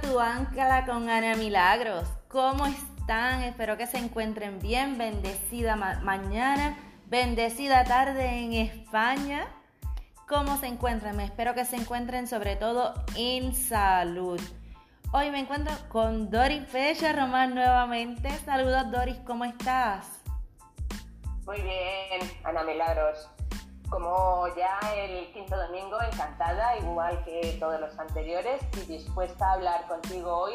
Tu ancla con Ana Milagros. ¿Cómo están? Espero que se encuentren bien. Bendecida mañana, bendecida tarde en España. ¿Cómo se encuentran? Espero que se encuentren sobre todo en salud. Hoy me encuentro con Doris Fecha Román nuevamente. Saludos Doris, ¿cómo estás? Muy bien, Ana Milagros como ya el quinto domingo, encantada, igual que todos los anteriores, y dispuesta a hablar contigo hoy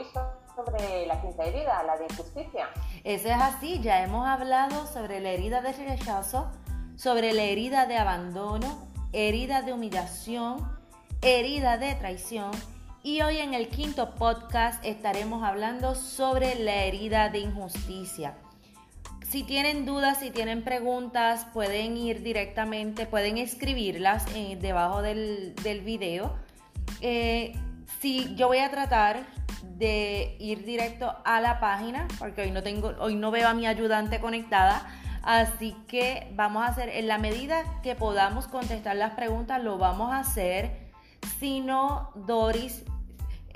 sobre la quinta herida, la de injusticia. Eso es así, ya hemos hablado sobre la herida de rechazo, sobre la herida de abandono, herida de humillación, herida de traición, y hoy en el quinto podcast estaremos hablando sobre la herida de injusticia. Si tienen dudas, si tienen preguntas, pueden ir directamente, pueden escribirlas eh, debajo del, del video. Eh, si yo voy a tratar de ir directo a la página, porque hoy no tengo, hoy no veo a mi ayudante conectada. Así que vamos a hacer, en la medida que podamos contestar las preguntas, lo vamos a hacer. Si no, Doris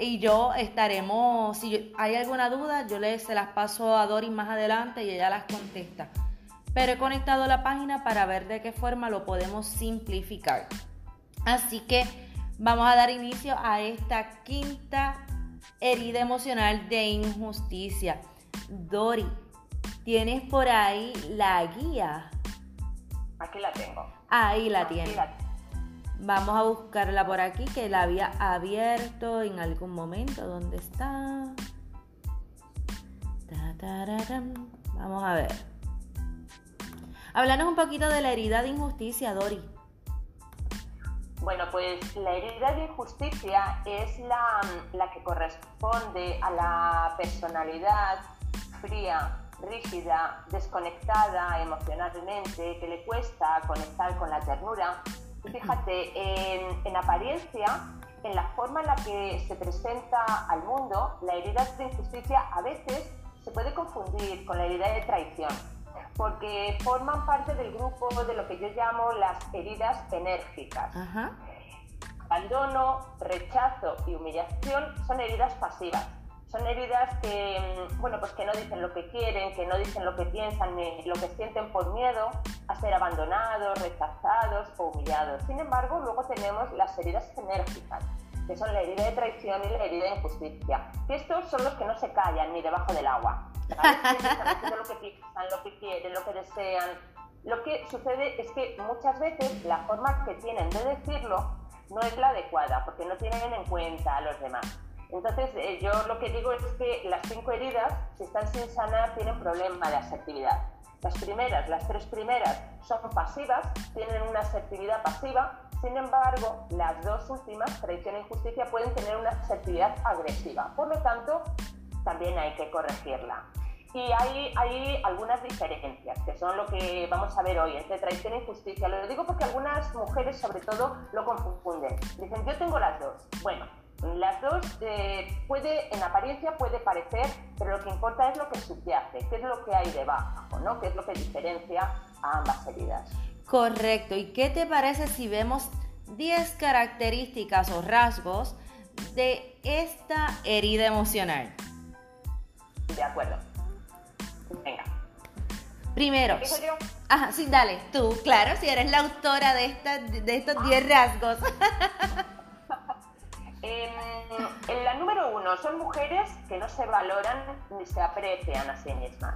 y yo estaremos, si hay alguna duda, yo les se las paso a Doris más adelante y ella las contesta. Pero he conectado la página para ver de qué forma lo podemos simplificar. Así que vamos a dar inicio a esta quinta herida emocional de injusticia. Doris, ¿tienes por ahí la guía? Aquí la tengo. Ahí la tienes. Vamos a buscarla por aquí, que la había abierto en algún momento. ¿Dónde está? Vamos a ver. Háblanos un poquito de la herida de injusticia, Dori. Bueno, pues la herida de injusticia es la, la que corresponde a la personalidad fría, rígida, desconectada emocionalmente, que le cuesta conectar con la ternura Fíjate, en, apariencia, en la forma en la que se presenta al mundo, la herida de injusticia a veces se puede confundir con la herida de traición, porque forman parte del grupo de lo que yo llamo las heridas enérgicas. Abandono, rechazo y humillación son heridas pasivas son heridas que, mm, bueno, pues que no dicen lo que quieren, que no dicen lo que piensan ni lo que sienten por miedo a ser abandonados, rechazados o humillados. Sin embargo, luego tenemos las heridas enérgicas, que son la herida de traición y la herida de injusticia. Que estos son los que no se callan ni debajo del agua. Lo que piensan, lo que quieren, lo que desean. Lo que sucede es que muchas veces la forma que tienen de decirlo no es la adecuada, porque no tienen en cuenta a los demás. Entonces, eh, yo lo que digo es que las cinco heridas, si están sin sanar, tienen problema de asertividad. Las primeras, las tres primeras, son pasivas, tienen una asertividad pasiva, sin embargo, las dos últimas, traición e injusticia, pueden tener una asertividad agresiva. Por lo tanto, también hay que corregirla. Y hay, hay algunas diferencias, que son lo que vamos a ver hoy entre traición e injusticia. Lo digo porque algunas mujeres, sobre todo, lo confunden. Dicen, yo tengo las dos. Bueno, las dos eh, puede, en apariencia puede parecer, pero lo que importa es lo que subyace, qué es lo que hay debajo, ¿no? qué es lo que diferencia a ambas heridas. Correcto. ¿Y qué te parece si vemos 10 características o rasgos de esta herida emocional? De acuerdo. Venga. Primero. yo? Ajá, sí, dale, tú, claro, si eres la autora de, esta, de estos 10 rasgos. En la número uno, son mujeres que no se valoran ni se aprecian a sí mismas.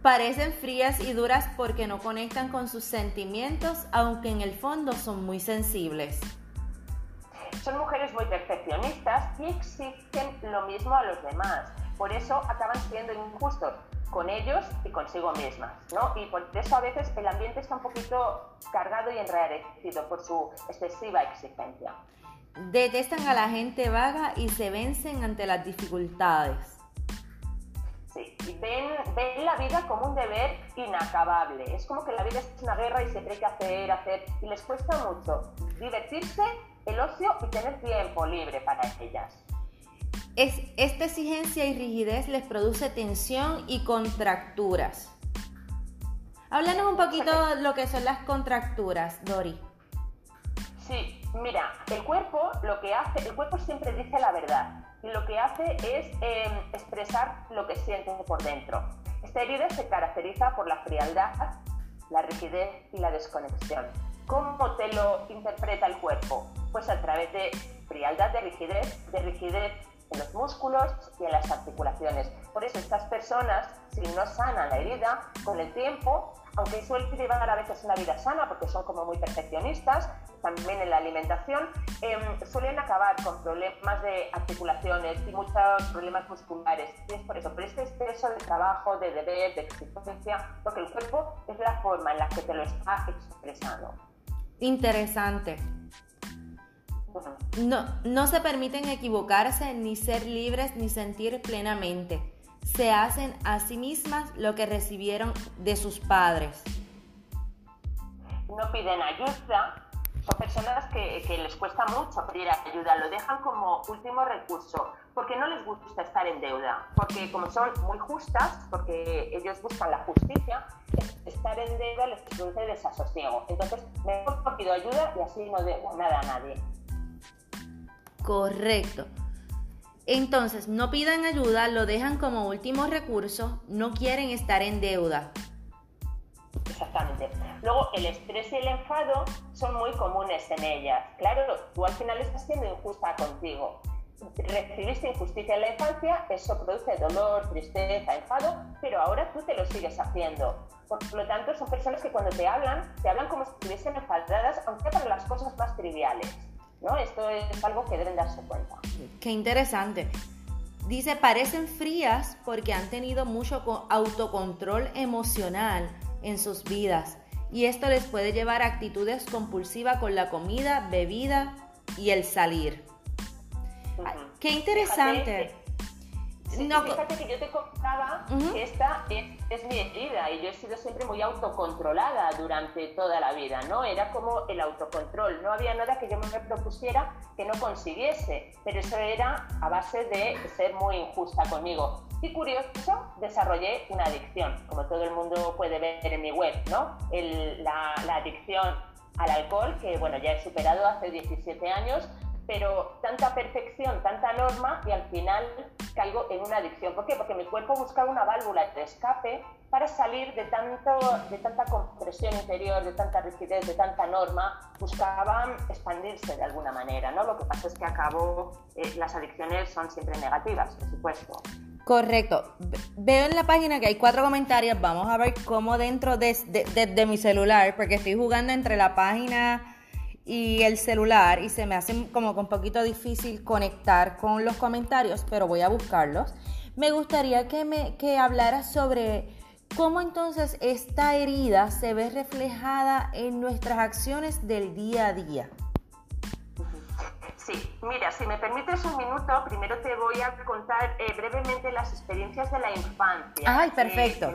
Parecen frías y duras porque no conectan con sus sentimientos, aunque en el fondo son muy sensibles. Son mujeres muy perfeccionistas y exigen lo mismo a los demás. Por eso acaban siendo injustos con ellos y consigo mismas, ¿no? Y por eso a veces el ambiente está un poquito cargado y enrarecido por su excesiva exigencia. Detestan a la gente vaga y se vencen ante las dificultades. Sí, ven, ven la vida como un deber inacabable. Es como que la vida es una guerra y se tiene que hacer, hacer. Y les cuesta mucho divertirse, el ocio y tener tiempo libre para ellas. Es, esta exigencia y rigidez les produce tensión y contracturas. Háblanos un poquito de lo que son las contracturas, Dori. Sí, Mira, el cuerpo lo que hace, el cuerpo siempre dice la verdad y lo que hace es em, expresar lo que siente por dentro. Esta herida se caracteriza por la frialdad, la rigidez y la desconexión. ¿Cómo te lo interpreta el cuerpo? Pues a través de frialdad, de rigidez, de rigidez en los músculos y en las articulaciones. Por eso estas personas, si no sanan la herida, con el tiempo, aunque suelen llevar a veces una vida sana porque son como muy perfeccionistas, también en la alimentación, em, suelen acabar con problemas de articulaciones y muchos problemas musculares. Y es por eso, por este exceso de trabajo, de deber, de exigencia, porque el cuerpo es la forma en la que te lo está expresando. Interesante. No, no se permiten equivocarse, ni ser libres, ni sentir plenamente. Se hacen a sí mismas lo que recibieron de sus padres. No piden ayuda. Son personas que, les cuesta mucho pedir ayuda, lo dejan como último recurso, porque no les gusta estar en deuda, porque como son muy justas, porque ellos buscan la justicia, estar en deuda les produce desasosiego. Entonces, mejor pido ayuda y así no debo nada a nadie. Correcto. Entonces, no pidan ayuda, lo dejan como último recurso, no quieren estar en deuda. Exactamente. Luego, el estrés y el enfado son muy comunes en ellas. Claro, tú al final estás siendo injusta contigo. Recibiste injusticia en la infancia, eso produce dolor, tristeza, enfado, pero ahora tú te lo sigues haciendo. Por lo tanto, son personas que cuando te hablan, te hablan como si estuviesen enfadadas, aunque para las cosas más triviales. ¿no? Esto es algo que deben darse cuenta. Qué interesante. Dice, parecen frías porque han tenido mucho autocontrol emocional en sus vidas y esto les puede llevar a actitudes compulsivas con la comida, bebida y el salir. Qué interesante. fíjate que yo te contaba que esta es es mi herida y yo he sido siempre muy autocontrolada durante toda la vida, ¿no? Era como el autocontrol, no había nada que yo me propusiera que no consiguiese, pero eso era a base de ser muy injusta conmigo. Y curioso, desarrollé una adicción, como todo el mundo puede ver en mi web, ¿no? la, la adicción al alcohol, que bueno, ya he superado hace 17 años, pero tanta perfección, tanta norma y al final caigo en una adicción. ¿Por qué? Porque mi cuerpo buscaba una válvula de escape para salir de, tanto, de tanta compresión interior, de tanta rigidez, de tanta norma, buscaban expandirse de alguna manera. ¿no? Lo que pasa es que acabo, eh, las adicciones son siempre negativas, por supuesto. Correcto. Veo en la página que hay cuatro comentarios. Vamos a ver cómo dentro de, de, de mi celular, porque estoy jugando entre la página y el celular y se me hace como un poquito difícil conectar con los comentarios, pero voy a buscarlos. Me gustaría que me que hablaras sobre cómo entonces esta herida se ve reflejada en nuestras acciones del día a día. Sí, mira, si me permites un minuto, primero te voy a contar eh, brevemente las experiencias de la infancia. Ay, perfecto.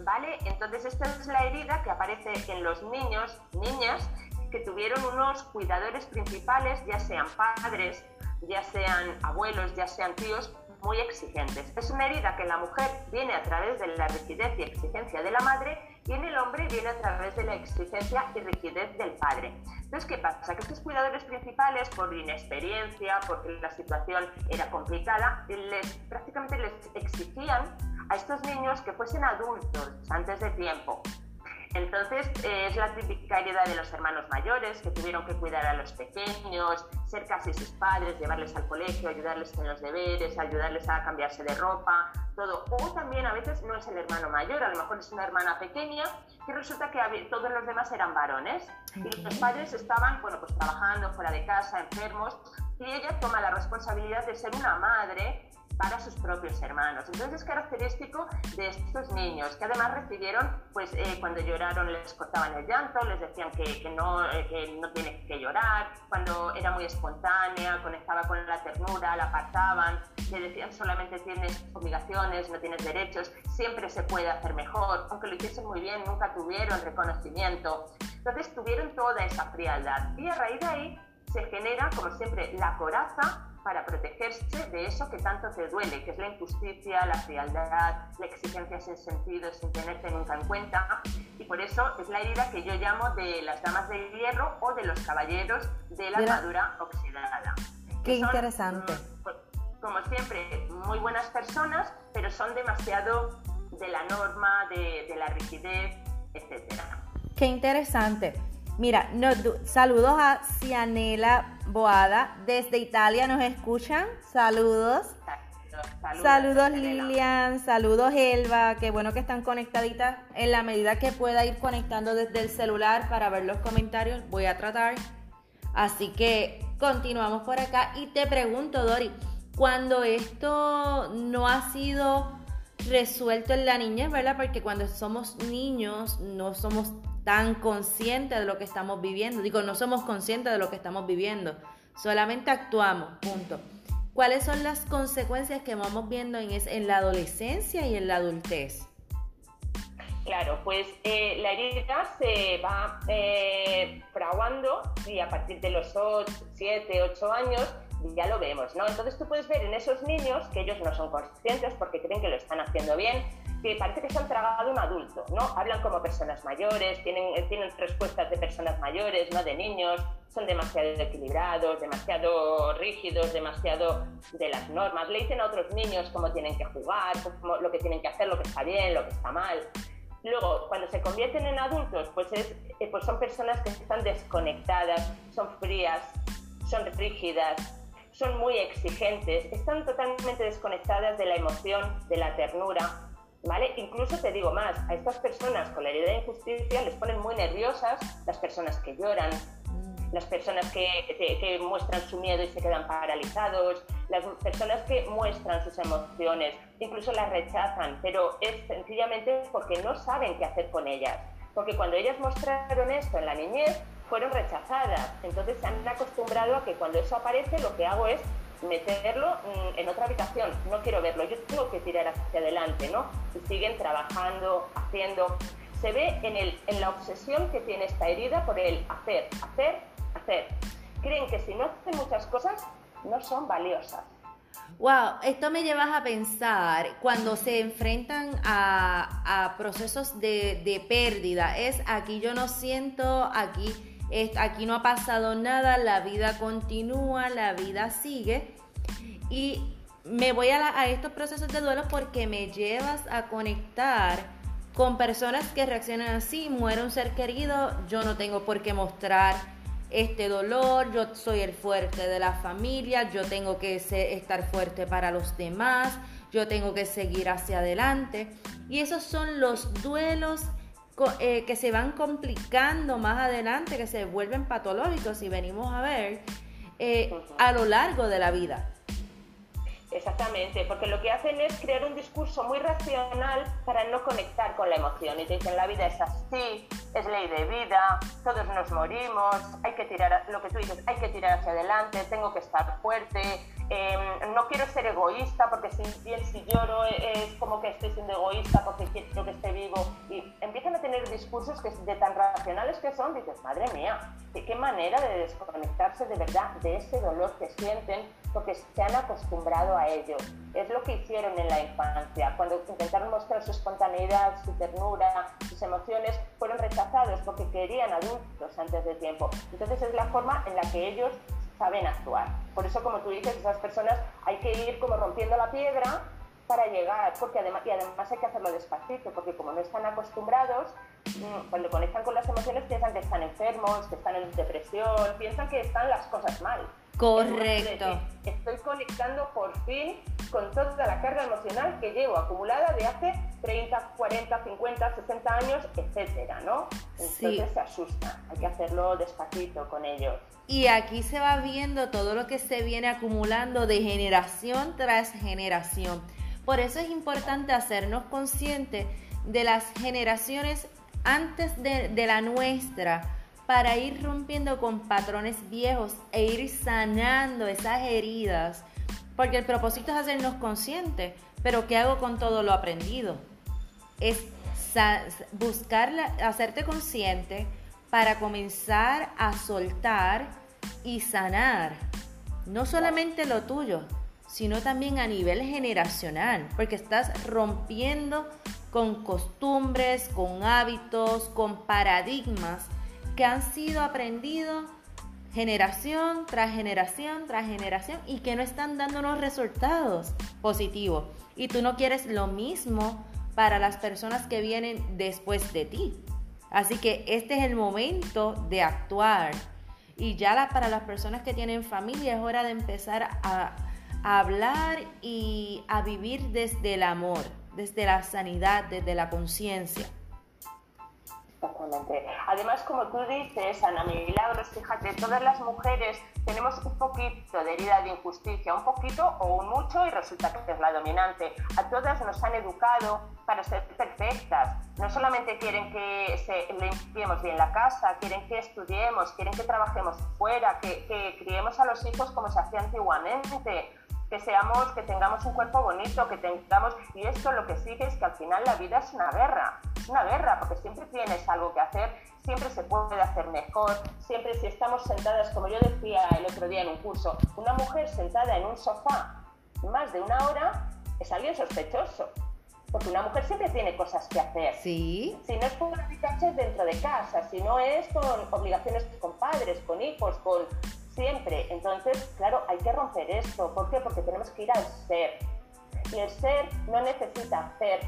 ¿Vale? Entonces, esta es la herida que aparece en los niños, niñas, que tuvieron unos cuidadores principales, ya sean padres, ya sean abuelos, ya sean tíos, muy exigentes. Es una herida que la mujer viene a través de la rigidez y exigencia de la madre y en el hombre viene a través de la exigencia y rigidez del padre. Entonces, ¿qué pasa? Que estos cuidadores principales, por inexperiencia, porque la situación era complicada, les, prácticamente les exigían a estos niños que fuesen adultos antes de tiempo, entonces, eh, es la típica herida de los hermanos mayores que tuvieron que cuidar a los pequeños, ser casi sus padres, llevarles al colegio, ayudarles en los deberes, ayudarles a cambiarse de ropa, todo. O también a veces no es el hermano mayor, a lo mejor es una hermana pequeña que resulta que todos los demás eran varones y los padres estaban, bueno, pues trabajando fuera de casa, enfermos, y ella toma la responsabilidad de ser una madre para sus propios hermanos. Entonces es característico de estos niños que además recibieron, pues eh, cuando lloraron les cortaban el llanto, les decían que, que no, eh, que no tiene que llorar, cuando era muy espontánea, conectaba con la ternura, la apartaban, le decían solamente tienes obligaciones, no tienes derechos, siempre se puede hacer mejor, aunque lo hiciesen muy bien, nunca tuvieron reconocimiento. Entonces tuvieron toda esa frialdad y a raíz de ahí se genera, como siempre, la coraza para protegerse de eso que tanto te duele, que es la injusticia, la frialdad, la exigencia sin sentido, sin tenerte nunca en cuenta. Y por eso es la herida que yo llamo de las damas de hierro o de los caballeros de la armadura oxidada. Qué interesante. Mm, como siempre, muy buenas personas, pero son demasiado de la norma, de, de la rigidez, etc. Qué interesante. Mira, saludos a Cianela Boada. Desde Italia nos escuchan. Saludos. Saludos, Lilian, saludos Elba, qué bueno que están conectaditas. En la medida que pueda ir conectando desde el celular para ver los comentarios, voy a tratar. Así que continuamos por acá y te pregunto, Dori, cuando esto no ha sido resuelto en la niñez, ¿verdad? Porque cuando somos niños no somos tan conscientes de lo que estamos viviendo. Digo, no somos conscientes de lo que estamos viviendo, solamente actuamos, punto. ¿Cuáles son las consecuencias que vamos viendo en, en la adolescencia y en la adultez? Claro, pues eh, la herida se va eh, fraguando y a partir de los 7, 8 años ya lo vemos, ¿no? Entonces tú puedes ver en esos niños que ellos no son conscientes porque creen que lo están haciendo bien, que parece que se han tragado un adulto, ¿no? Hablan como personas mayores, tienen, eh, tienen respuestas de personas mayores, no de niños, son demasiado equilibrados, demasiado rígidos, demasiado de las normas. Le dicen a otros niños cómo tienen que jugar, cómo, lo que tienen que hacer, lo que está bien, lo que está mal. Luego, cuando se convierten en adultos, pues, es, eh, pues son personas que están desconectadas, son frías, son rígidas, son muy exigentes, están totalmente desconectadas de la emoción, de la ternura, ¿vale? Incluso te digo más, a estas personas con la herida de injusticia les ponen muy nerviosas las personas que lloran, las personas que, que, muestran su miedo y se quedan paralizados, las personas que muestran sus emociones, incluso las rechazan, pero es sencillamente porque no saben qué hacer con ellas. Porque cuando ellas mostraron esto en la niñez, fueron rechazadas. Entonces se han acostumbrado a que cuando eso aparece lo que hago es meterlo mm, en otra habitación. No quiero verlo, yo tengo que tirar hacia adelante, ¿no? Y siguen trabajando, haciendo. Se ve en, el, en la obsesión que tiene esta herida por el hacer, hacer, hacer. Creen que si no hacen muchas cosas, no son valiosas. Wow, esto me lleva a pensar cuando se enfrentan a, procesos de, de, pérdida. Es aquí yo no siento, aquí aquí no ha pasado nada, la vida continúa, la vida sigue. Y me voy a, estos procesos de duelo porque me llevas a conectar con personas que reaccionan así, muere un ser querido, yo no tengo por qué mostrar este dolor, yo soy el fuerte de la familia, yo tengo que estar fuerte para los demás, yo tengo que seguir hacia adelante. Y esos son los duelos eh, que se van complicando más adelante, que se vuelven patológicos, si venimos a ver, eh, a lo largo de la vida. Exactamente, porque lo que hacen es crear un discurso muy racional para no conectar con la emoción. Y te dicen, la vida es así, es ley de vida, todos nos morimos, hay que tirar, lo que tú dices, hay que tirar hacia adelante, tengo que estar fuerte, em, no quiero ser egoísta porque si bien si lloro es como que estoy siendo egoísta porque quiero que esté vivo. Y empiezan a tener discursos que de tan racionales que son, dices, madre mía, ¿de qué manera de desconectarse de verdad de ese dolor que sienten porque se han acostumbrado a ello. Es lo que hicieron en la infancia. Cuando intentaron mostrar su espontaneidad, su ternura, sus emociones, fueron rechazados porque querían adultos antes de tiempo. Entonces es la forma en la que ellos saben actuar. Por eso, como tú dices, esas personas hay que ir como rompiendo la piedra para llegar, porque además, y además hay que hacerlo despacito, porque como no están acostumbrados, mm, cuando conectan con las emociones piensan que están enfermos, que están en depresión, piensan que están las cosas mal. Correcto. Estoy conectando por fin con toda la carga emocional que llevo acumulada de hace 30, 40, 50, 60 años, etcétera, ¿no? Entonces se asusta. Hay que hacerlo despacito con ellos. Y aquí se va viendo todo lo que se viene acumulando de generación tras generación. Por eso es importante hacernos conscientes de las generaciones antes de, de la nuestra para ir rompiendo con patrones viejos e ir sanando esas heridas. Porque el propósito es hacernos conscientes, pero ¿qué hago con todo lo aprendido? Es buscar, hacerte consciente para comenzar a soltar y sanar. no solamente lo tuyo, sino también a nivel generacional, porque estás rompiendo con costumbres, con hábitos, con paradigmas que han sido aprendidos generación tras generación tras generación y que no están dando unos resultados positivos. Y tú no quieres lo mismo para las personas que vienen después de ti. Así que este es el momento de actuar. Y ya para las personas que tienen familia es hora de empezar a hablar y a vivir desde el amor desde la sanidad, desde la conciencia. Exactamente. Además, como tú dices, Ana Milagros, fíjate, todas las mujeres tenemos un poquito de herida de injusticia, un poquito o un mucho, y resulta que es la dominante. A todas nos han educado para ser perfectas. No solamente quieren que se limpiemos bien la casa, quieren que estudiemos, quieren que trabajemos fuera, que, que criemos a los hijos como se hacía antiguamente que seamos, que tengamos un cuerpo bonito, que tengamos, y esto lo que sigue es que al final la vida es una guerra, es una guerra, porque siempre tienes algo que hacer, siempre se puede hacer mejor, siempre si estamos sentadas, como yo decía el otro día en un curso, una mujer sentada en un sofá más de una hora es alguien sospechoso. Porque una mujer siempre tiene cosas que hacer. Sí. Si no es por dedicarse dentro de casa, si no es con obligaciones con padres, con hijos, con siempre. Entonces, claro, hay que romper esto. ¿Por qué? Porque tenemos que ir al ser. Y el ser no necesita hacer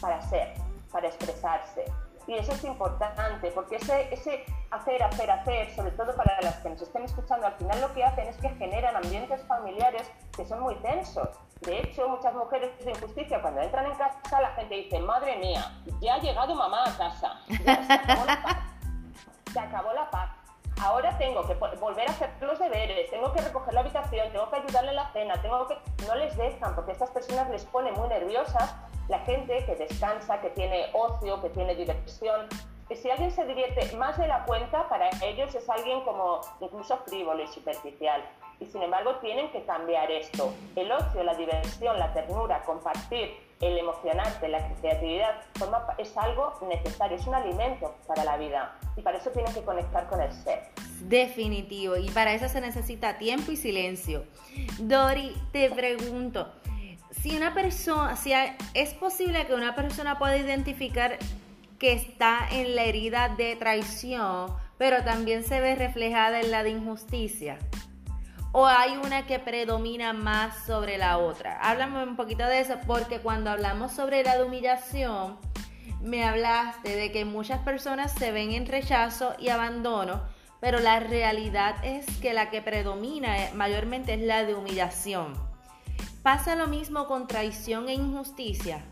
para ser, para expresarse. Y eso es importante, porque ese, ese hacer, hacer, hacer, sobre todo para las que nos estén escuchando, al final lo que hacen es que generan ambientes familiares que son muy tensos. De hecho, muchas mujeres de injusticia, cuando entran en casa, la gente dice, madre mía, ya ha llegado mamá a casa, ya se acabó la paz. Ahora tengo que volver a hacer los deberes, tengo que recoger la habitación, tengo que ayudarle en la cena, tengo que... No les dejan porque estas personas les pone muy nerviosas la gente que descansa, que tiene ocio, que tiene diversión. Y si alguien se divierte más de la cuenta, para ellos es alguien como incluso frívolo y superficial. Y sin embargo tienen que cambiar esto. El ocio, la diversión, la ternura, compartir, el emocionarte, la creatividad, es algo necesario, es un alimento para la vida y para eso tienen que conectar con el ser. Definitivo, y para eso se necesita tiempo y silencio. Dori, te pregunto, si una persona, si es posible que una persona pueda identificar que está en la herida de traición, pero también se ve reflejada en la de injusticia o hay una que predomina más sobre la otra? Háblame un poquito de eso, porque cuando hablamos sobre la de humillación, me hablaste de que muchas personas se ven en rechazo y abandono, pero la realidad es que la que predomina eh, mayormente es la de humillación. ¿Pasa lo mismo con traición e injusticia?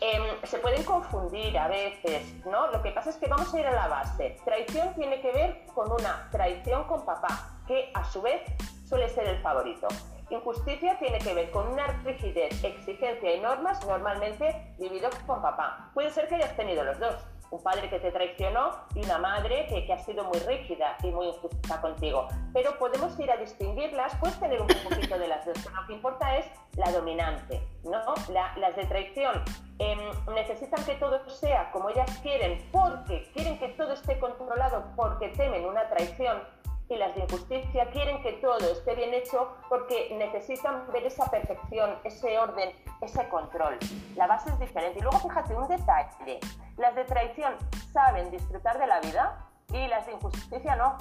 Em, se pueden confundir a veces, ¿no? Lo que pasa es que vamos a ir a la base. Traición tiene que ver con una traición con papá, que a su vez suele ser el favorito. Injusticia tiene que ver con una rigidez, exigencia y normas normalmente vivido con papá. Puede ser que hayas tenido los dos, un padre que te traicionó y una madre que, ha sido muy rígida y muy injusta contigo. Pero podemos ir a distinguirlas, puedes tener un poquito de las dos, pero lo que importa es la dominante, ¿no? las de traición em, necesitan que todo sea como ellas quieren porque quieren que todo esté controlado porque temen una traición y las de injusticia quieren que todo esté bien hecho porque necesitan ver esa perfección, ese orden, ese control. La base es diferente. Y luego fíjate un detalle, las de traición saben disfrutar de la vida y las de injusticia no.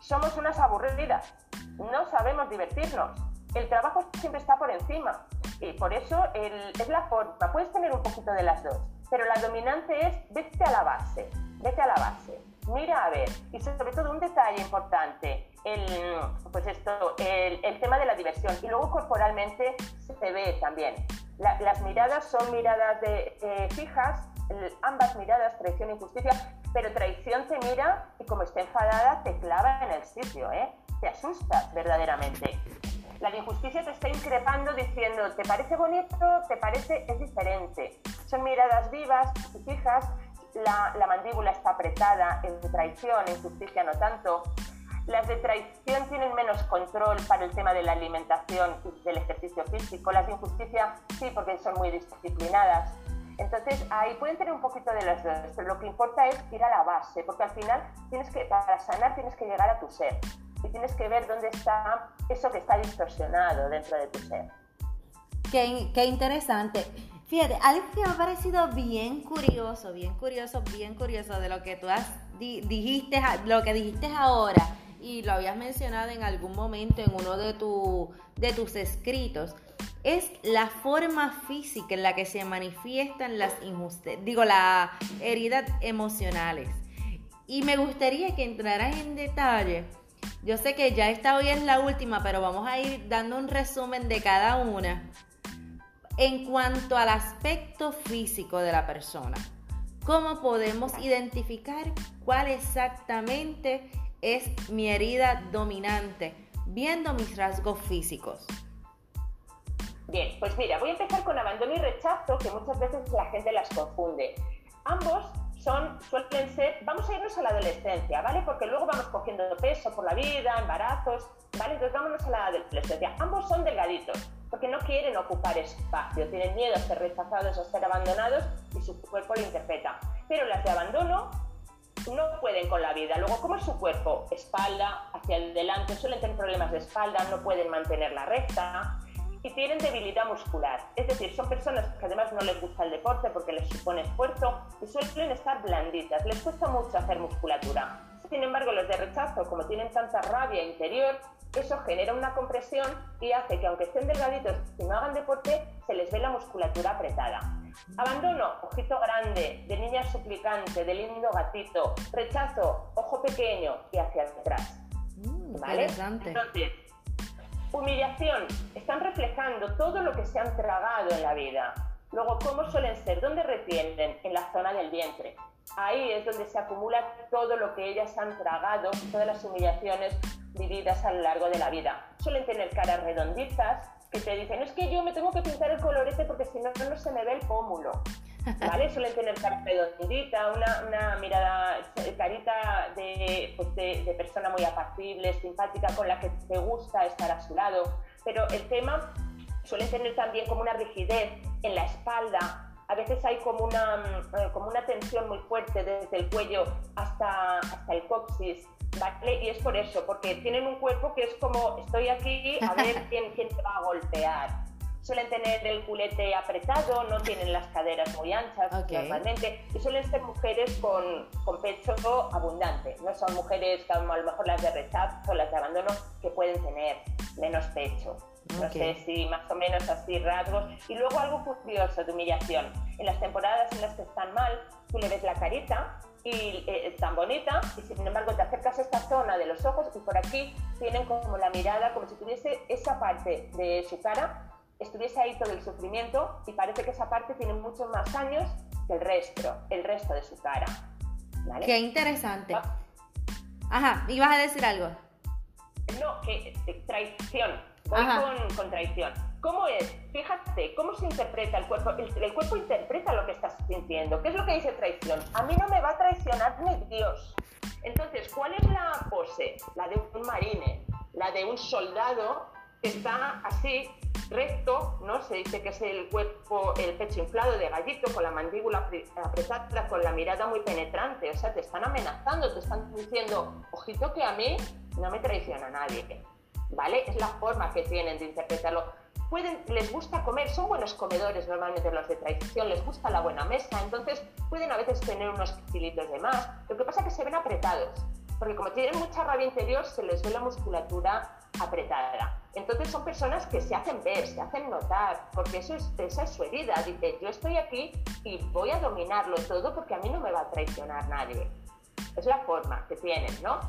Somos unas aburridas, no sabemos divertirnos. El trabajo siempre está por encima y por eso es la forma. Puedes tener un poquito de las dos, pero la dominante es vete a la base, vete a la base mira a ver, y sobre todo un detalle importante, el, pues esto, el, tema de la diversión, y luego corporalmente se ve también. Las miradas son miradas de, eh, fijas, ambas miradas, traición e injusticia, pero traición te mira y como está enfadada te clava en el sitio, ¿eh? te asustas verdaderamente. La de injusticia te está increpando diciendo, ¿te parece bonito? ¿Te parece? Es diferente. Son miradas vivas y fijas la, mandíbula está apretada, en traición, en justicia no tanto. Las de traición tienen menos control para el tema de la alimentación y del ejercicio físico. Las de injusticia sí, porque son muy disciplinadas. Entonces, ahí pueden tener un poquito de las dos, pero lo que importa es ir a la base, porque al final tienes que, para sanar tienes que llegar a tu ser. y tienes que ver dónde está eso que está distorsionado dentro de tu ser. Qué, qué interesante. Fíjate, algo que me ha parecido bien curioso, bien curioso, bien curioso de lo que tú has, dijiste, lo que dijiste ahora, y lo habías mencionado en algún momento en uno de, tu, de tus escritos, es la forma física en la que se manifiestan las injusticias, digo, las heridas emocionales. Y me gustaría que entraras en detalle. Yo sé que ya esta hoy es la última, pero vamos a ir dando un resumen de cada una en cuanto al aspecto físico de la persona. ¿Cómo podemos identificar cuál exactamente es mi herida dominante viendo mis rasgos físicos? Bien, pues mira, voy a empezar con abandono y rechazo, que muchas veces la gente las confunde. Ambos son, suelen ser, vamos a irnos a la adolescencia, ¿vale? Porque luego vamos cogiendo peso por la vida, embarazos, ¿vale? Entonces vámonos a la adolescencia. Ambos son delgaditos, porque no quieren ocupar espacio, tienen miedo a ser rechazados, a ser abandonados y su cuerpo lo interpreta. Pero las de abandono no pueden con la vida. Luego, ¿cómo es su cuerpo? Espalda, hacia adelante, suelen tener problemas de espalda, no pueden mantenerla recta, y tienen debilidad muscular. Es decir, son personas que además no les gusta el deporte porque les supone esfuerzo y suelen estar blanditas, les cuesta mucho hacer musculatura. Sin embargo, los de rechazo, como tienen tanta rabia interior, eso genera una compresión y hace que aunque estén delgaditos y no hagan deporte, se les ve la musculatura apretada. Abandono, ojito grande, de niña suplicante, de lindo gatito. Rechazo, ojo pequeño y hacia atrás. Mm, ¿Vale? Entonces, Humillación, están reflejando todo lo que se han tragado en la vida. Luego, ¿cómo suelen ser? ¿Dónde retienden? En la zona del vientre. Ahí es donde se acumula todo lo que ellas han tragado, todas las humillaciones vividas a lo largo de la vida. Suelen tener caras redonditas que te dicen, es que yo me tengo que pintar el colorete porque si no, no se me ve el pómulo. ¿Vale? Suelen tener cara redondita, una, una mirada, carita de, pues de, de, persona muy apacible, simpática, con la que te gusta estar a su lado. Pero el tema suelen tener también como una rigidez en la espalda. A veces hay como una, eh, como una tensión muy fuerte desde el cuello hasta, hasta el coxis. ¿Vale? Y es por eso, porque tienen un cuerpo que es como, estoy aquí a ver quién, quién te va a golpear suelen tener el culete apretado, no tienen las caderas muy anchas normalmente y suelen ser mujeres con, con, pecho abundante, no son mujeres como a lo mejor las de rechazo, las de abandono, que pueden tener menos pecho. No sé si más o menos así rasgos. Y luego algo curioso de humillación. En las temporadas en las que están mal, tú le ves la carita y eh, tan bonita y sin embargo te acercas a esta zona de los ojos y por aquí tienen como la mirada, como si tuviese esa parte de su cara estuviese ahí todo el sufrimiento y parece que esa parte tiene muchos más años que el resto, el resto de su cara. Qué interesante. Ajá, ¿ibas a decir algo? No, que eh, traición. Voy con, con, traición. ¿Cómo es? Fíjate, ¿cómo se interpreta el cuerpo? El, el, cuerpo interpreta lo que estás sintiendo. ¿Qué es lo que dice traición? A mí no me va a traicionar ni Dios. Entonces, ¿cuál es la pose? La de un marine, la de un soldado que está así recto, ¿no? Se dice que es el cuerpo, el pecho inflado de gallito, con la mandíbula apretada, con la mirada muy penetrante. O sea, te están amenazando, te están diciendo, ojito que a mí no me traiciona nadie. ¿Vale? Es la forma que tienen de interpretarlo. Pueden, les gusta comer, son buenos comedores normalmente los de traición, les gusta la buena mesa, entonces pueden a veces tener unos kilitos de más. Lo que pasa es que se ven apretados, porque como tienen mucha rabia interior, se les ve la musculatura apretada. Entonces son personas que se hacen ver, se hacen notar, porque eso es, esa es su herida. Dice, yo estoy aquí y voy a dominarlo todo porque a mí no me va a traicionar nadie. Es la forma que tienen, ¿no?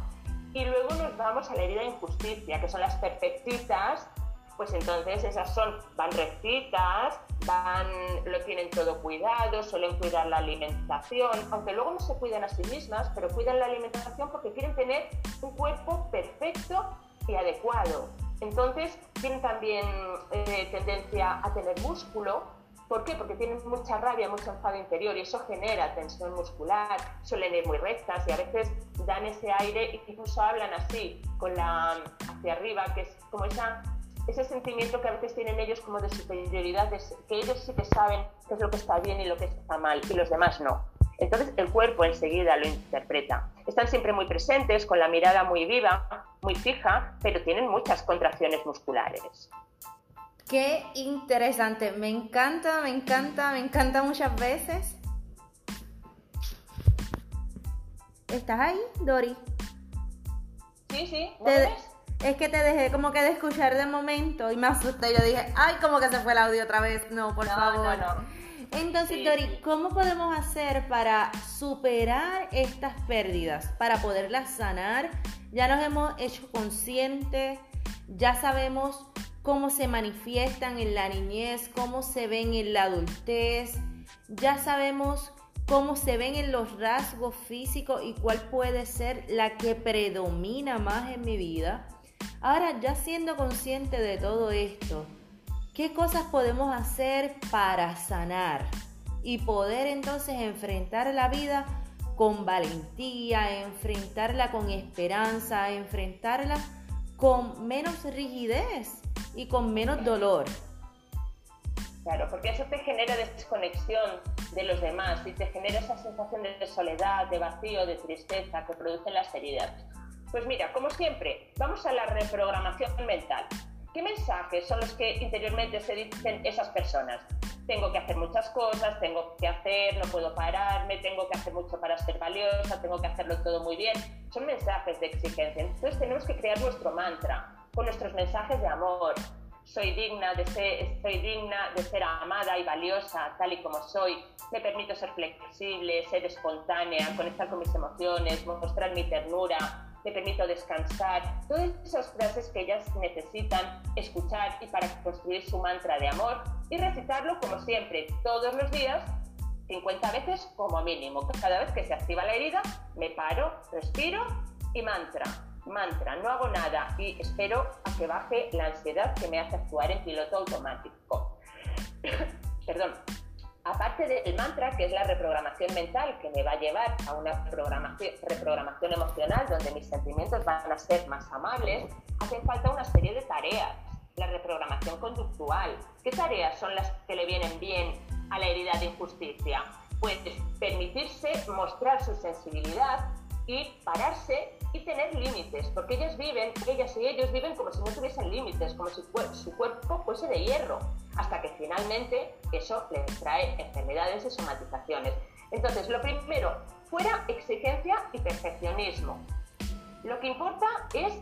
Y luego nos vamos a la herida de injusticia, que son las perfectitas, pues entonces esas son, van rectitas, van, lo tienen todo cuidado, suelen cuidar la alimentación, aunque luego no se cuidan a sí mismas, pero cuidan la alimentación porque quieren tener un cuerpo perfecto y adecuado. Entonces tienen también eh, tendencia a tener músculo. ¿Por qué? Porque tienen mucha rabia, mucho enfado interior y eso genera tensión muscular, suelen ir muy rectas y a veces dan ese aire, incluso hablan así, con la hacia arriba, que es como esa, ese sentimiento que a veces tienen ellos como de superioridad, que ellos sí que saben qué es lo que está bien y lo que está mal y los demás no. Entonces el cuerpo enseguida lo interpreta. Están siempre muy presentes, con la mirada muy viva, muy fija, pero tienen muchas contracciones musculares. Qué interesante, me encanta, me encanta, me encanta muchas veces. ¿Estás ahí, Dori? Sí, sí, ¿no Es que te dejé como que de escuchar de momento y me asusté. Yo dije, ay, como que se fue el audio otra vez. No, por favor. No, no. Entonces, Dori, ¿cómo podemos hacer para superar estas pérdidas? Para poderlas sanar. Ya nos hemos hecho conscientes, ya sabemos cómo se manifiestan en la niñez, cómo se ven en la adultez, ya sabemos cómo se ven en los rasgos físicos y cuál puede ser la que predomina más en mi vida. Ahora, ya siendo consciente de todo esto, ¿qué cosas podemos hacer para sanar y poder entonces enfrentar la vida con valentía, enfrentarla con esperanza, enfrentarla con menos rigidez y con menos dolor? Claro, porque eso te genera desconexión de los demás y te genera esa sensación de soledad, de vacío, de tristeza que producen las heridas. Pues mira, como siempre, vamos a la reprogramación mental. ¿Qué mensajes son los que interiormente se dicen esas personas? Tengo que hacer muchas cosas, tengo que hacer, no puedo pararme, tengo que hacer mucho para ser valiosa, tengo que hacerlo todo muy bien. Son mensajes de exigencia. Entonces tenemos que crear nuestro mantra con nuestros mensajes de amor, soy digna de ser, soy digna de ser amada y valiosa tal y como soy, me permito ser flexible, ser espontánea, conectar con mis emociones, mostrar mi ternura, me permito descansar, todas esas frases que ellas necesitan escuchar y para construir su mantra de amor y recitarlo como siempre, todos los días, 50 veces como mínimo. Cada vez que se activa la herida, me paro, respiro y mantra mantra, no hago nada y espero a que baje la ansiedad que me hace actuar en piloto automático. Perdón. Aparte del mantra, que es la reprogramación mental, que me va a llevar a una reprogramación emocional donde mis sentimientos van a ser más amables, hacen falta una serie de tareas. La reprogramación conductual. ¿Qué tareas son las que le vienen bien a la herida de injusticia? Pues permitirse mostrar su sensibilidad y pararse y tener límites, porque ellas viven, ellas y ellos viven como si no tuviesen límites, como si su cuerpo fuese de hierro, hasta que finalmente eso les trae enfermedades y somatizaciones. Entonces, lo primero, fuera exigencia y perfeccionismo. Lo que importa es,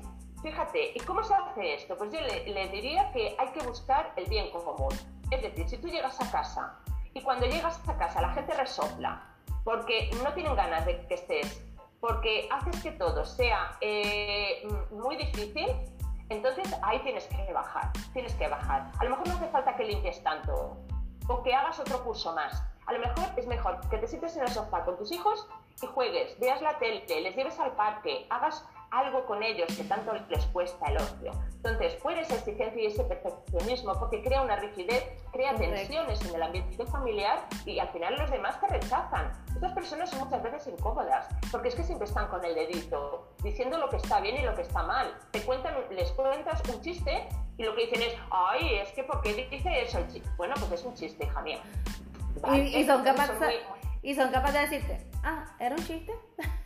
fíjate, ¿y cómo se hace esto? Pues yo le, diría que hay que buscar el bien común. Es decir, si tú llegas a casa y cuando llegas a casa la gente resopla porque no tienen ganas de que estés porque haces que todo sea eh, muy difícil, entonces ahí tienes que bajar, tienes que bajar. A lo mejor no hace falta que limpies tanto o que hagas otro curso más. A lo mejor es mejor que te sientes en el sofá con tus hijos y juegues, veas la tele, les lleves al parque, hagas algo con ellos que tanto les cuesta el ocio. Entonces, fuera esa exigencia y ese perfeccionismo, porque crea una rigidez, crea tensiones en el ambiente familiar y al final los demás te rechazan. Estas personas son muchas veces incómodas, porque es que siempre están con el dedito, diciendo lo que está bien y lo que está mal. Te cuentan, les cuentas un chiste y lo que dicen es, ay, es que ¿por qué dice eso el chiste? Bueno, pues es un chiste, hija mía. y, son capaces, y son capaces de decirte, ah, ¿era un chiste?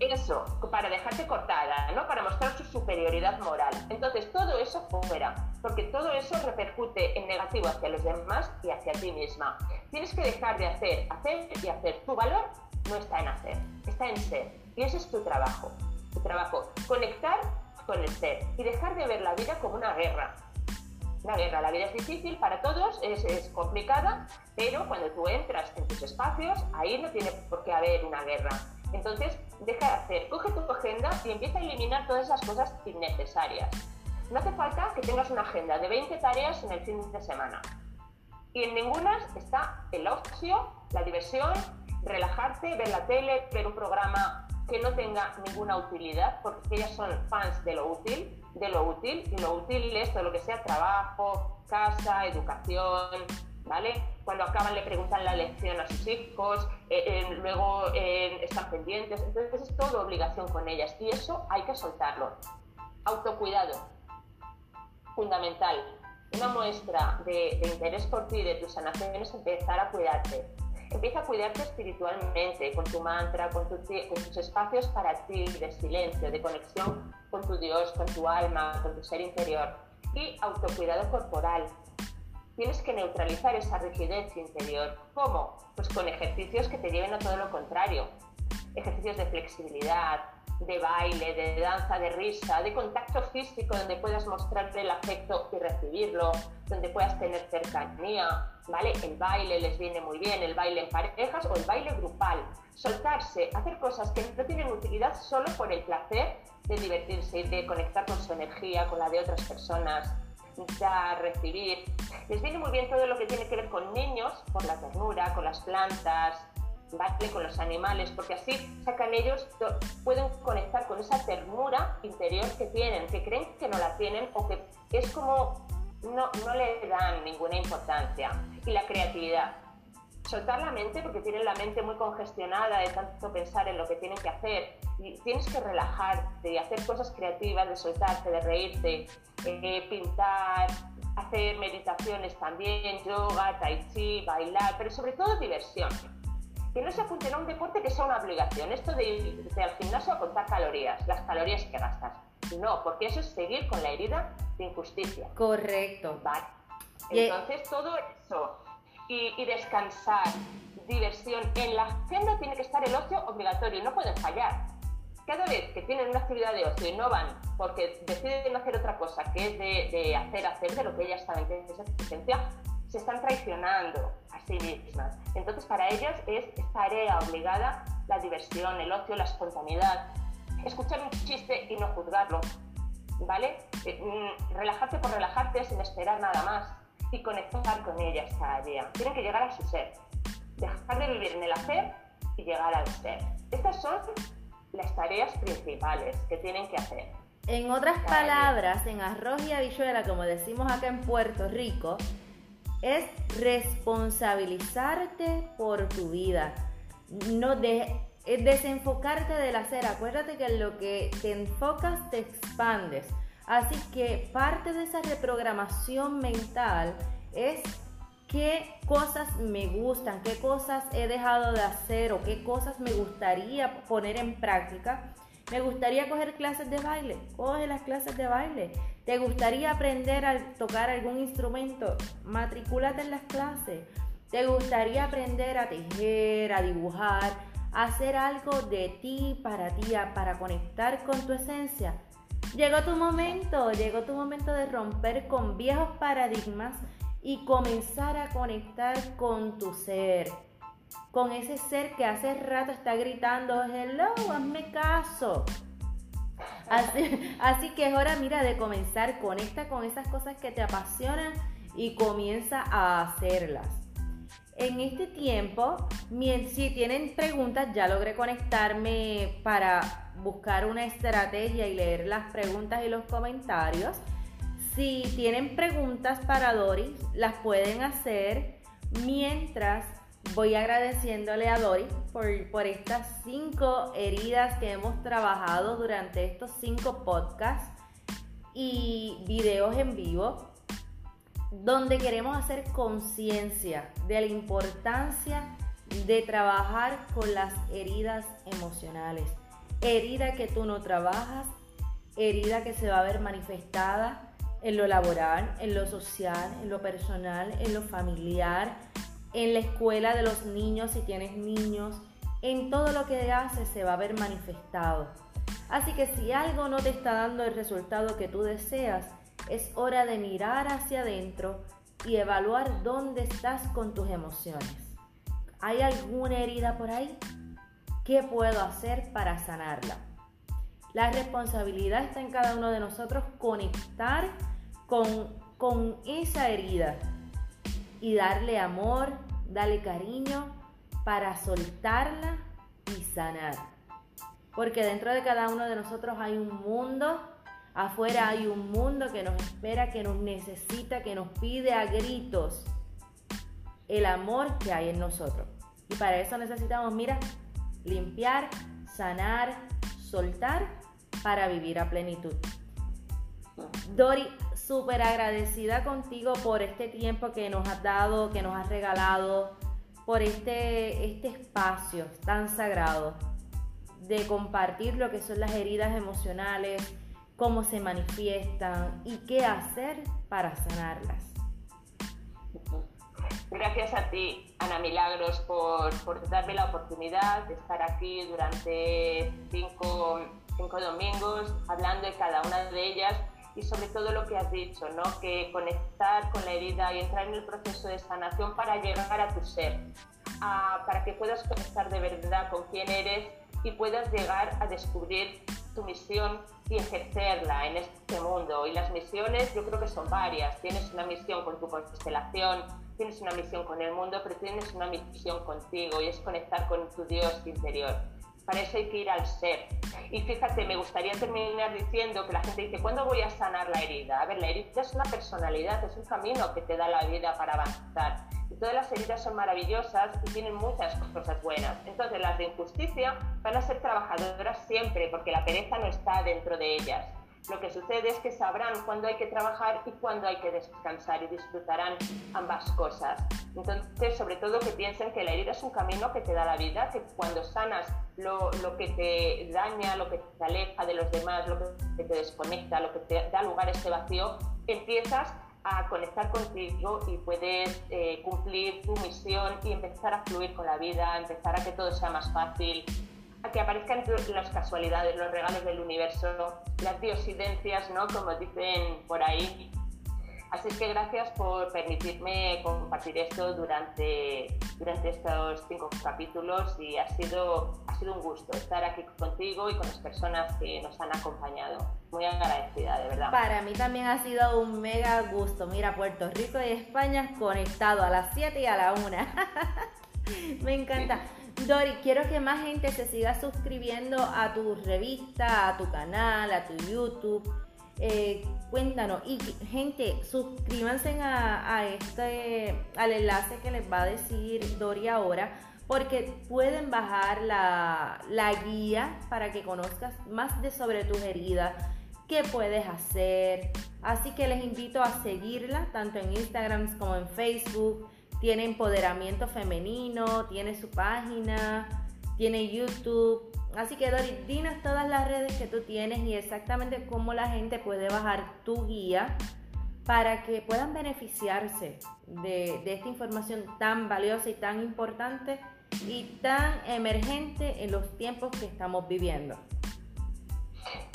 eso, para dejarte cortada, ¿no? Para mostrar su superioridad moral. Entonces, todo eso fuera, porque todo eso repercute en negativo hacia los demás y hacia ti misma. Tienes que dejar de hacer, hacer y hacer. Tu valor no está en hacer, está en ser. Y ese es tu trabajo. Tu trabajo, conectar con el ser y dejar de ver la vida como una guerra. Una guerra, la vida es difícil para todos, es, es complicada, pero cuando tú entras en tus espacios, ahí no tiene por qué haber una guerra entonces, deja de hacer, coge tu agenda y empieza a eliminar todas esas cosas innecesarias. No hace falta que tengas una agenda de 20 tareas en el fin de semana. Y en ninguna está el ocio, la diversión, relajarte, ver la tele, ver un programa que no tenga ninguna utilidad, porque ellas son fans de lo útil, de lo útil, y lo útil es todo lo que sea trabajo, casa, educación, ¿vale? Cuando acaban le preguntan la lección a sus hijos, eh, eh, luego eh, están pendientes, entonces es todo obligación con ellas y eso hay que soltarlo. Autocuidado, fundamental. Una muestra de, interés por ti, de tu sanación, es empezar a cuidarte. Empieza a cuidarte espiritualmente, con tu mantra, con, con tus espacios para ti, de silencio, de conexión con tu Dios, con tu alma, con tu ser interior. Y autocuidado corporal. Tienes que neutralizar esa rigidez interior. ¿Cómo? Pues con ejercicios que te lleven a todo lo contrario. Ejercicios de flexibilidad, de baile, de danza, de risa, de contacto físico donde puedas mostrarte el afecto y recibirlo, donde puedas tener cercanía, ¿vale? El baile les viene muy bien, el baile en parejas o el baile grupal. Soltarse, hacer cosas que no tienen utilidad solo por el placer de divertirse y de conectar con su energía, con la de otras personas, dar, recibir. Les viene muy bien todo lo que tiene que ver con niños, por la ternura, con las plantas, ¿vale? con los animales, porque así sacan ellos, pueden conectar con esa ternura interior que tienen, que creen que no la tienen o que es como no, no le dan ninguna importancia. Y la creatividad. Soltar la mente porque tienen la mente muy congestionada de tanto pensar en lo que tienen que hacer. Y tienes que relajarte y hacer cosas creativas, de soltarte, de reírte, eh, pintar, hacer meditaciones también, yoga, tai chi, bailar, pero sobre todo diversión que no se apunten a un deporte que sea una obligación. Esto de ir al gimnasio a contar calorías, las calorías que gastas. No, porque eso es seguir con la herida de injusticia. Correcto. Vale. Entonces, todo eso y, descansar, diversión, en la agenda tiene que estar el ocio obligatorio, no pueden fallar. Cada vez que tienen una actividad de ocio y no van porque deciden hacer otra cosa, que es de, hacer, hacer de lo que ellas saben que es existencia, se están traicionando a sí mismas. Entonces, para ellas es tarea obligada la diversión, el ocio, la espontaneidad, escuchar un chiste y no juzgarlo, ¿vale? Eh, mm, relajarte por relajarte sin esperar nada más y conectar con ellas cada día. Tienen que llegar a su ser, dejar de vivir en el hacer y llegar al ser. Estas son las tareas principales que tienen que hacer. En otras palabras, en arroz y habichuela, como decimos acá en Puerto Rico, es responsabilizarte por tu vida. No de, desenfocarte del hacer. Acuérdate que en lo que te enfocas te expandes. Así que parte de esa reprogramación mental es qué cosas me gustan, qué cosas he dejado de hacer o qué cosas me gustaría poner en práctica. Me gustaría coger clases de baile, coge las clases de baile. ¿Te gustaría aprender a tocar algún instrumento? Matricúlate en las clases. ¿Te gustaría aprender a tejer, a dibujar, a hacer algo de ti, para ti, para conectar con tu esencia? Llegó tu momento, llegó tu momento de romper con viejos paradigmas y comenzar a conectar con tu ser, con ese ser que hace rato está gritando, hello, hazme caso. Así, que es hora, mira, de comenzar, conecta con esas cosas que te apasionan y comienza a hacerlas. En este tiempo, si tienen preguntas, ya logré conectarme para buscar una estrategia y leer las preguntas y los comentarios. Si tienen preguntas para Doris, las pueden hacer mientras voy agradeciéndole a Doris por, por, estas cinco heridas que hemos trabajado durante estos cinco podcasts y videos en vivo, donde queremos hacer conciencia de la importancia de trabajar con las heridas emocionales. Herida que tú no trabajas, herida que se va a ver manifestada en lo laboral, en lo social, en lo personal, en lo familiar, en la escuela de los niños, si tienes niños, en todo lo que haces se va a ver manifestado. Así que si algo no te está dando el resultado que tú deseas, es hora de mirar hacia adentro y evaluar dónde estás con tus emociones. ¿Hay alguna herida por ahí? ¿Qué puedo hacer para sanarla? La responsabilidad está en cada uno de nosotros conectar con, con esa herida y darle amor, darle cariño para soltarla y sanar. Porque dentro de cada uno de nosotros hay un mundo, afuera hay un mundo que nos espera, que nos necesita, que nos pide a gritos el amor que hay en nosotros. Y para eso necesitamos, mira, limpiar, sanar, soltar para vivir a plenitud. Dori, súper agradecida contigo por este tiempo que nos has dado, que nos has regalado, por este, este espacio tan sagrado de compartir lo que son las heridas emocionales, cómo se manifiestan y qué hacer para sanarlas. Gracias a ti, Ana Milagros, por, por darme la oportunidad de estar aquí durante cinco, cinco domingos hablando de cada una de ellas y sobre todo lo que has dicho, ¿no? que conectar con la herida y entrar en el proceso de sanación para llegar a tu ser, para que puedas conectar de verdad con quién eres y puedas llegar a descubrir tu misión y ejercerla en este mundo. Y las misiones yo creo que son varias. Tienes una misión con tu constelación, tienes una misión con el mundo, pero tienes una misión contigo y es conectar con tu Dios interior. Para eso hay que ir al ser. Y fíjate, me gustaría terminar diciendo que la gente dice, ¿cuándo voy a sanar la herida? A ver, la herida es una personalidad, es un camino que te da la vida para avanzar. Y todas las heridas son maravillosas y tienen muchas cosas buenas. Entonces las de injusticia van a ser trabajadoras siempre porque la pereza no está dentro de ellas. Lo que sucede es que sabrán cuándo hay que trabajar y cuándo hay que descansar y disfrutarán ambas cosas. Entonces, sobre todo que piensen que la herida es un camino que te da la vida, que cuando sanas lo, lo que te daña, lo que te aleja de los demás, lo que te desconecta, lo que te da lugar a ese vacío, empiezas a conectar contigo y puedes eh, cumplir tu misión y empezar a fluir con la vida, empezar a que todo sea más fácil, a que aparezcan las casualidades, los regalos del universo, las diosidencias, ¿no? Como dicen por ahí. Así que gracias por permitirme compartir esto durante, durante estos cinco capítulos y ha sido, ha sido un gusto estar aquí contigo y con las personas que nos han acompañado. Muy agradecida, de verdad. Para mí también ha sido un mega gusto. Mira, Puerto Rico y España conectado a las 7 y a la 1. Me encanta. Dori, quiero que más gente se siga suscribiendo a tu revista, a tu canal, a tu YouTube. Eh, cuéntanos. Y gente suscríbanse a, este al enlace que les va a decir Dori ahora porque pueden bajar la, la guía para que conozcas más de sobre tus heridas qué puedes hacer. Así que les invito a seguirla tanto en Instagram como en Facebook tiene empoderamiento femenino, tiene su página, tiene YouTube. Así que Dori, dinos todas las redes que tú tienes y exactamente cómo la gente puede bajar tu guía para que puedan beneficiarse de, esta información tan valiosa y tan importante y tan emergente en los tiempos que estamos viviendo.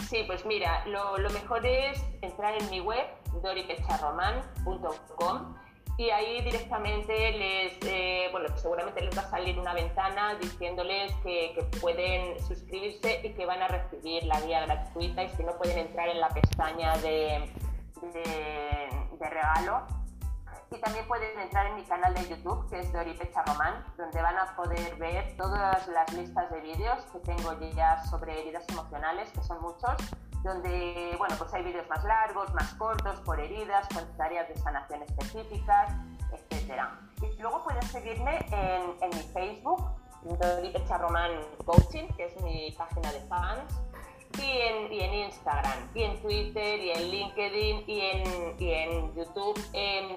Sí, pues mira, lo, lo mejor es entrar en mi web, doripecharroman.com y ahí directamente les, eh, bueno, seguramente les va a salir una ventana diciéndoles que, pueden suscribirse y que van a recibir la guía gratuita y si no pueden entrar en la pestaña de, de, regalo. Y también pueden entrar en mi canal de YouTube, que es de Oripecha Román, donde van a poder ver todas las listas de vídeos que tengo ya sobre heridas emocionales, que son muchos, donde bueno, pues hay vídeos más largos, más cortos, por heridas, con tareas de sanación específicas, etc. Y luego puedes seguirme en, en mi Facebook, Doripe Charroman Coaching, que es mi página de fans, y en, y en, Instagram, y en Twitter, y en LinkedIn, y en, y en YouTube,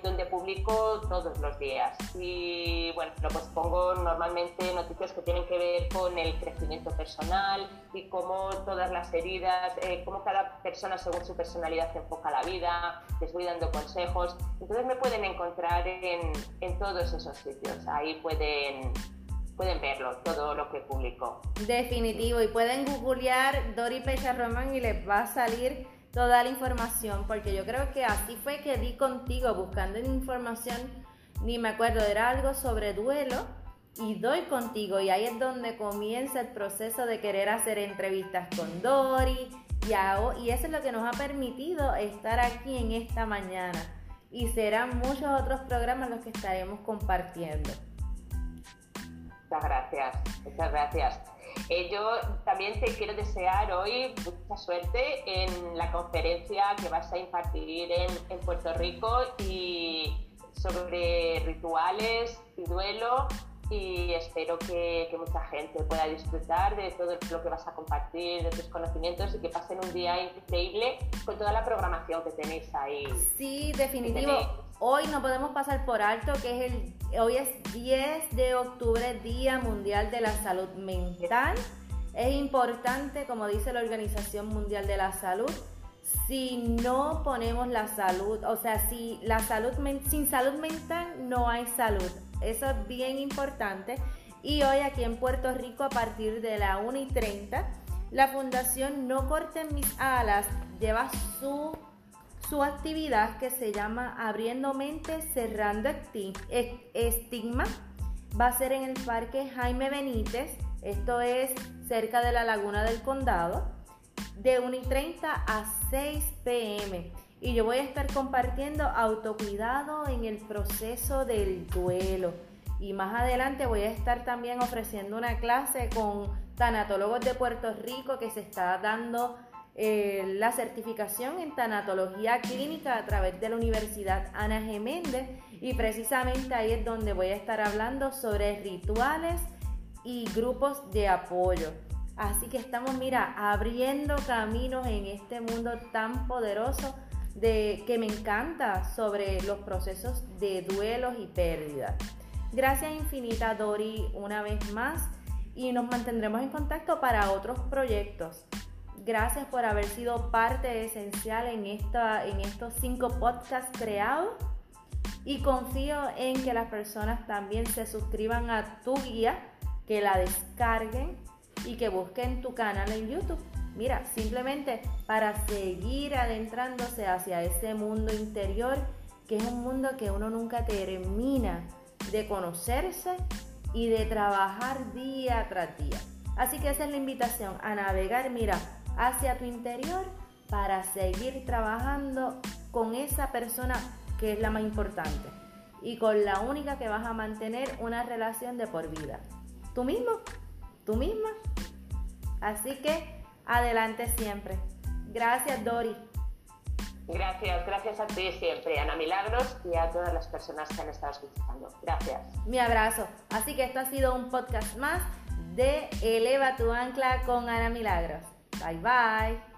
donde publico todos los días. Y bueno, pues pongo normalmente noticias que tienen que ver con el crecimiento personal y cómo todas las heridas, eh, cómo cada persona según su personalidad se enfoca la vida, les voy dando consejos. Entonces me pueden encontrar en, en todos esos sitios. Ahí pueden pueden verlo, todo lo que publicó. Definitivo, y pueden googlear Dori Pecha Román y les va a salir toda la información, porque yo creo que así fue que di contigo buscando información, ni me acuerdo, era algo sobre duelo, y doy contigo, y ahí es donde comienza el proceso de querer hacer entrevistas con Dori, y, y eso es lo que nos ha permitido estar aquí en esta mañana. Y serán muchos otros programas los que estaremos compartiendo. Muchas gracias, muchas gracias. Eh, yo también te quiero desear hoy mucha suerte en la conferencia que vas a impartir en, en Puerto Rico y sobre rituales y duelo y espero que, que, mucha gente pueda disfrutar de todo lo que vas a compartir, de tus conocimientos y que pasen un día increíble con toda la programación que tenéis ahí. Sí, definitivo. Hoy no podemos pasar por alto que es el, hoy es 10 de octubre, Día Mundial de la Salud Mental. Es importante, como dice la Organización Mundial de la Salud, si no ponemos la salud, o sea, si la salud sin salud mental no hay salud. Eso es bien importante. Y hoy aquí en Puerto Rico a partir de la 1 y 30, la Fundación No Corten Mis Alas lleva su, su actividad que se llama Abriendo Mente, Cerrando Estigma. Va a ser en el Parque Jaime Benítez. Esto es cerca de la Laguna del Condado de 1 y 30 a 6 pm. Y yo voy a estar compartiendo autocuidado en el proceso del duelo. Y más adelante voy a estar también ofreciendo una clase con tanatólogos de Puerto Rico que se está dando eh, la certificación en tanatología clínica a través de la Universidad Ana G. Méndez. Y precisamente ahí es donde voy a estar hablando sobre rituales y grupos de apoyo. Así que estamos, mira, abriendo caminos en este mundo tan poderoso de que me encanta sobre los procesos de duelos y pérdidas. Gracias infinita Dori una vez más y nos mantendremos en contacto para otros proyectos. Gracias por haber sido parte esencial en, esta, en estos cinco podcasts creados y confío en que las personas también se suscriban a tu guía, que la descarguen y que busquen tu canal en YouTube. Mira, simplemente para seguir adentrándose hacia ese mundo interior, que es un mundo que uno nunca termina de conocerse y de trabajar día tras día. Así que esa es la invitación a navegar, mira, hacia tu interior para seguir trabajando con esa persona que es la más importante y con la única que vas a mantener una relación de por vida. Tú mismo, tú misma. Así que adelante siempre. Gracias, Dori. Gracias, gracias a ti siempre, Ana Milagros, y a todas las personas que han estado escuchando. Gracias. Mi abrazo. Así que esto ha sido un podcast más de Eleva tu ancla con Ana Milagros. Bye bye.